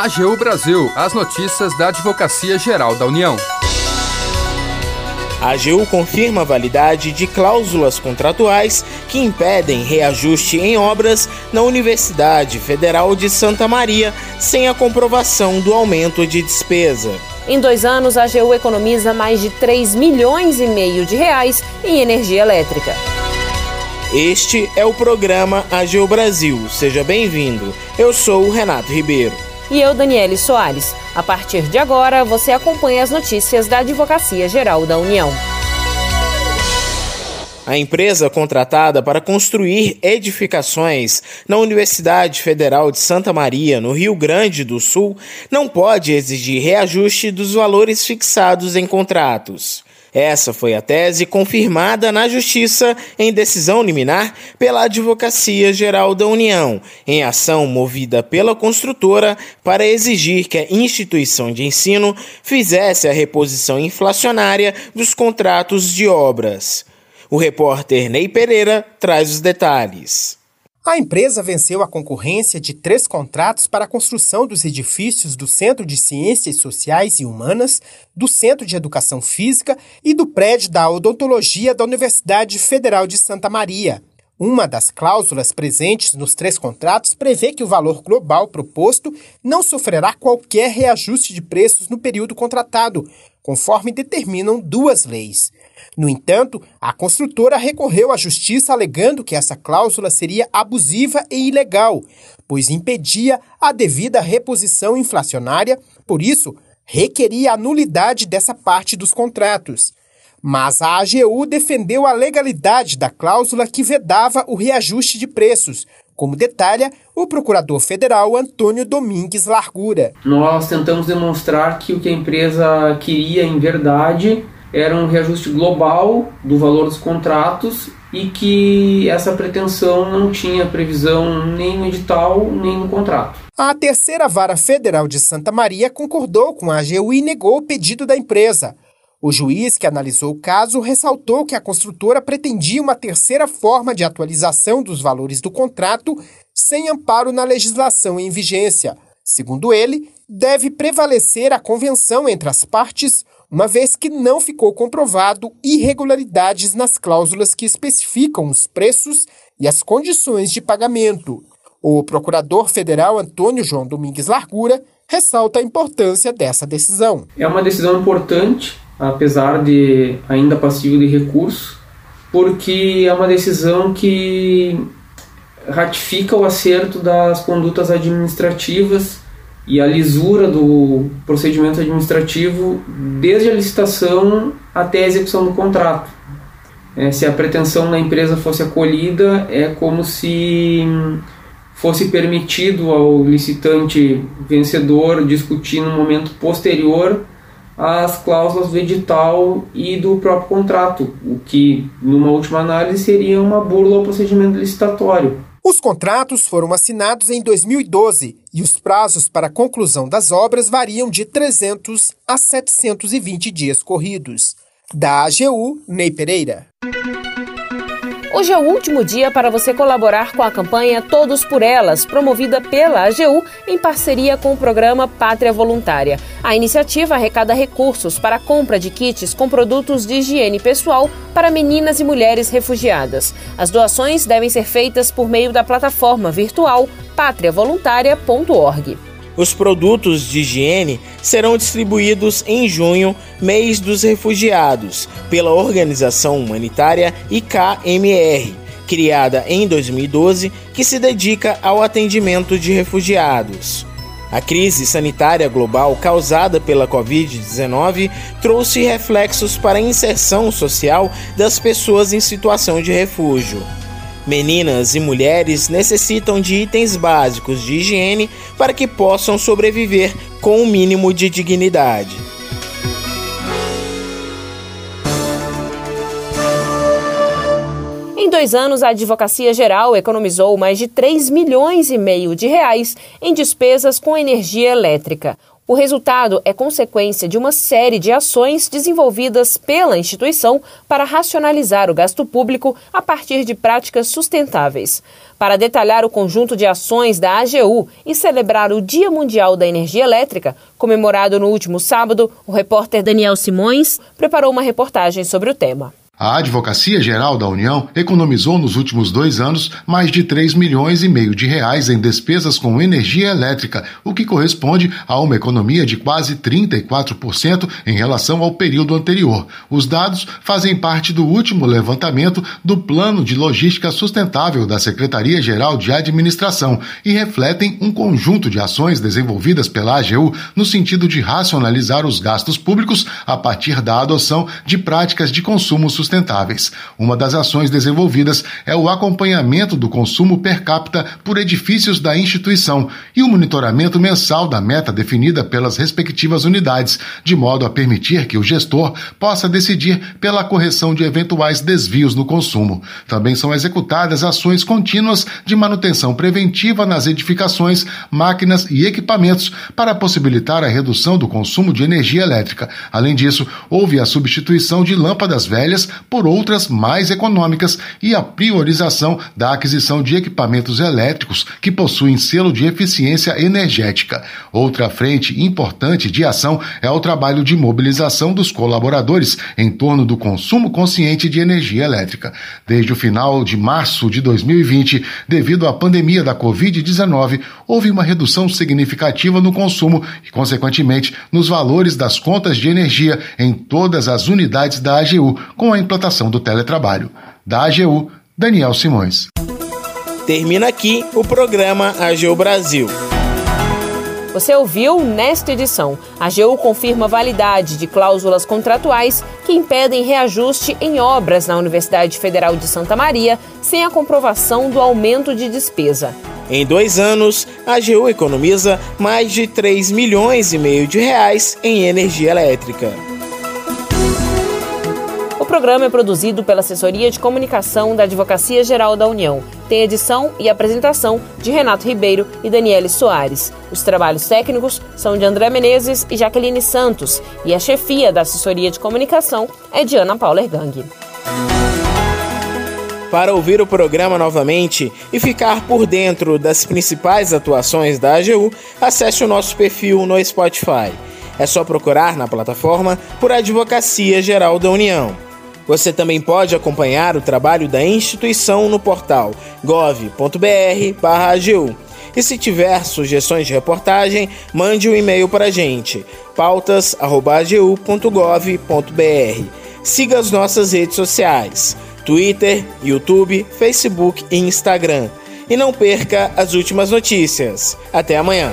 AGU Brasil, as notícias da Advocacia Geral da União. A AGU confirma a validade de cláusulas contratuais que impedem reajuste em obras na Universidade Federal de Santa Maria sem a comprovação do aumento de despesa. Em dois anos, a AGU economiza mais de 3 milhões e meio de reais em energia elétrica. Este é o programa AGU Brasil. Seja bem-vindo. Eu sou o Renato Ribeiro. E eu, Daniele Soares. A partir de agora, você acompanha as notícias da Advocacia Geral da União. A empresa contratada para construir edificações na Universidade Federal de Santa Maria, no Rio Grande do Sul, não pode exigir reajuste dos valores fixados em contratos. Essa foi a tese confirmada na Justiça em decisão liminar pela Advocacia Geral da União, em ação movida pela construtora para exigir que a instituição de ensino fizesse a reposição inflacionária dos contratos de obras. O repórter Ney Pereira traz os detalhes. A empresa venceu a concorrência de três contratos para a construção dos edifícios do Centro de Ciências Sociais e Humanas, do Centro de Educação Física e do prédio da Odontologia da Universidade Federal de Santa Maria. Uma das cláusulas presentes nos três contratos prevê que o valor global proposto não sofrerá qualquer reajuste de preços no período contratado, conforme determinam duas leis. No entanto, a construtora recorreu à justiça alegando que essa cláusula seria abusiva e ilegal, pois impedia a devida reposição inflacionária, por isso, requeria a nulidade dessa parte dos contratos. Mas a AGU defendeu a legalidade da cláusula que vedava o reajuste de preços, como detalha o procurador federal Antônio Domingues Largura. Nós tentamos demonstrar que o que a empresa queria em verdade era um reajuste global do valor dos contratos e que essa pretensão não tinha previsão nem no edital nem no contrato. A terceira vara federal de Santa Maria concordou com a AGU e negou o pedido da empresa. O juiz que analisou o caso ressaltou que a construtora pretendia uma terceira forma de atualização dos valores do contrato sem amparo na legislação em vigência. Segundo ele, deve prevalecer a convenção entre as partes uma vez que não ficou comprovado irregularidades nas cláusulas que especificam os preços e as condições de pagamento. O procurador federal Antônio João Domingues Largura ressalta a importância dessa decisão. É uma decisão importante, apesar de ainda passível de recurso, porque é uma decisão que ratifica o acerto das condutas administrativas e a lisura do procedimento administrativo desde a licitação até a execução do contrato. É, se a pretensão da empresa fosse acolhida, é como se fosse permitido ao licitante vencedor discutir no momento posterior as cláusulas do edital e do próprio contrato, o que, numa última análise, seria uma burla ao procedimento licitatório. Os contratos foram assinados em 2012 e os prazos para a conclusão das obras variam de 300 a 720 dias corridos. Da AGU, Ney Pereira. Hoje é o último dia para você colaborar com a campanha Todos por Elas, promovida pela AGU em parceria com o programa Pátria Voluntária. A iniciativa arrecada recursos para a compra de kits com produtos de higiene pessoal para meninas e mulheres refugiadas. As doações devem ser feitas por meio da plataforma virtual patriavoluntaria.org. Os produtos de higiene serão distribuídos em junho, mês dos refugiados, pela organização humanitária IKMR, criada em 2012, que se dedica ao atendimento de refugiados. A crise sanitária global causada pela Covid-19 trouxe reflexos para a inserção social das pessoas em situação de refúgio. Meninas e mulheres necessitam de itens básicos de higiene para que possam sobreviver com o um mínimo de dignidade. Em dois anos, a Advocacia Geral economizou mais de 3 milhões e meio de reais em despesas com energia elétrica. O resultado é consequência de uma série de ações desenvolvidas pela instituição para racionalizar o gasto público a partir de práticas sustentáveis. Para detalhar o conjunto de ações da AGU e celebrar o Dia Mundial da Energia Elétrica, comemorado no último sábado, o repórter Daniel Simões preparou uma reportagem sobre o tema. A Advocacia Geral da União economizou nos últimos dois anos mais de 3 milhões e meio de reais em despesas com energia elétrica, o que corresponde a uma economia de quase 34% em relação ao período anterior. Os dados fazem parte do último levantamento do Plano de Logística Sustentável da Secretaria-Geral de Administração e refletem um conjunto de ações desenvolvidas pela AGU no sentido de racionalizar os gastos públicos a partir da adoção de práticas de consumo sustentável sustentáveis. Uma das ações desenvolvidas é o acompanhamento do consumo per capita por edifícios da instituição e o monitoramento mensal da meta definida pelas respectivas unidades, de modo a permitir que o gestor possa decidir pela correção de eventuais desvios no consumo. Também são executadas ações contínuas de manutenção preventiva nas edificações, máquinas e equipamentos para possibilitar a redução do consumo de energia elétrica. Além disso, houve a substituição de lâmpadas velhas por outras mais econômicas e a priorização da aquisição de equipamentos elétricos que possuem selo de eficiência energética. Outra frente importante de ação é o trabalho de mobilização dos colaboradores em torno do consumo consciente de energia elétrica. Desde o final de março de 2020, devido à pandemia da Covid-19, houve uma redução significativa no consumo e, consequentemente, nos valores das contas de energia em todas as unidades da AGU, com a implantação do teletrabalho. Da AGU, Daniel Simões. Termina aqui o programa AGU Brasil. Você ouviu nesta edição. A AGU confirma validade de cláusulas contratuais que impedem reajuste em obras na Universidade Federal de Santa Maria sem a comprovação do aumento de despesa. Em dois anos, a AGU economiza mais de 3 milhões e meio de reais em energia elétrica programa é produzido pela Assessoria de Comunicação da Advocacia Geral da União. Tem edição e apresentação de Renato Ribeiro e Daniele Soares. Os trabalhos técnicos são de André Menezes e Jaqueline Santos. E a chefia da Assessoria de Comunicação é de Ana Paula Ergang. Para ouvir o programa novamente e ficar por dentro das principais atuações da AGU, acesse o nosso perfil no Spotify. É só procurar na plataforma por Advocacia Geral da União. Você também pode acompanhar o trabalho da instituição no portal gov.br/agu. E se tiver sugestões de reportagem, mande um e-mail para a gente, pautas.agu.gov.br. Siga as nossas redes sociais: Twitter, YouTube, Facebook e Instagram. E não perca as últimas notícias. Até amanhã!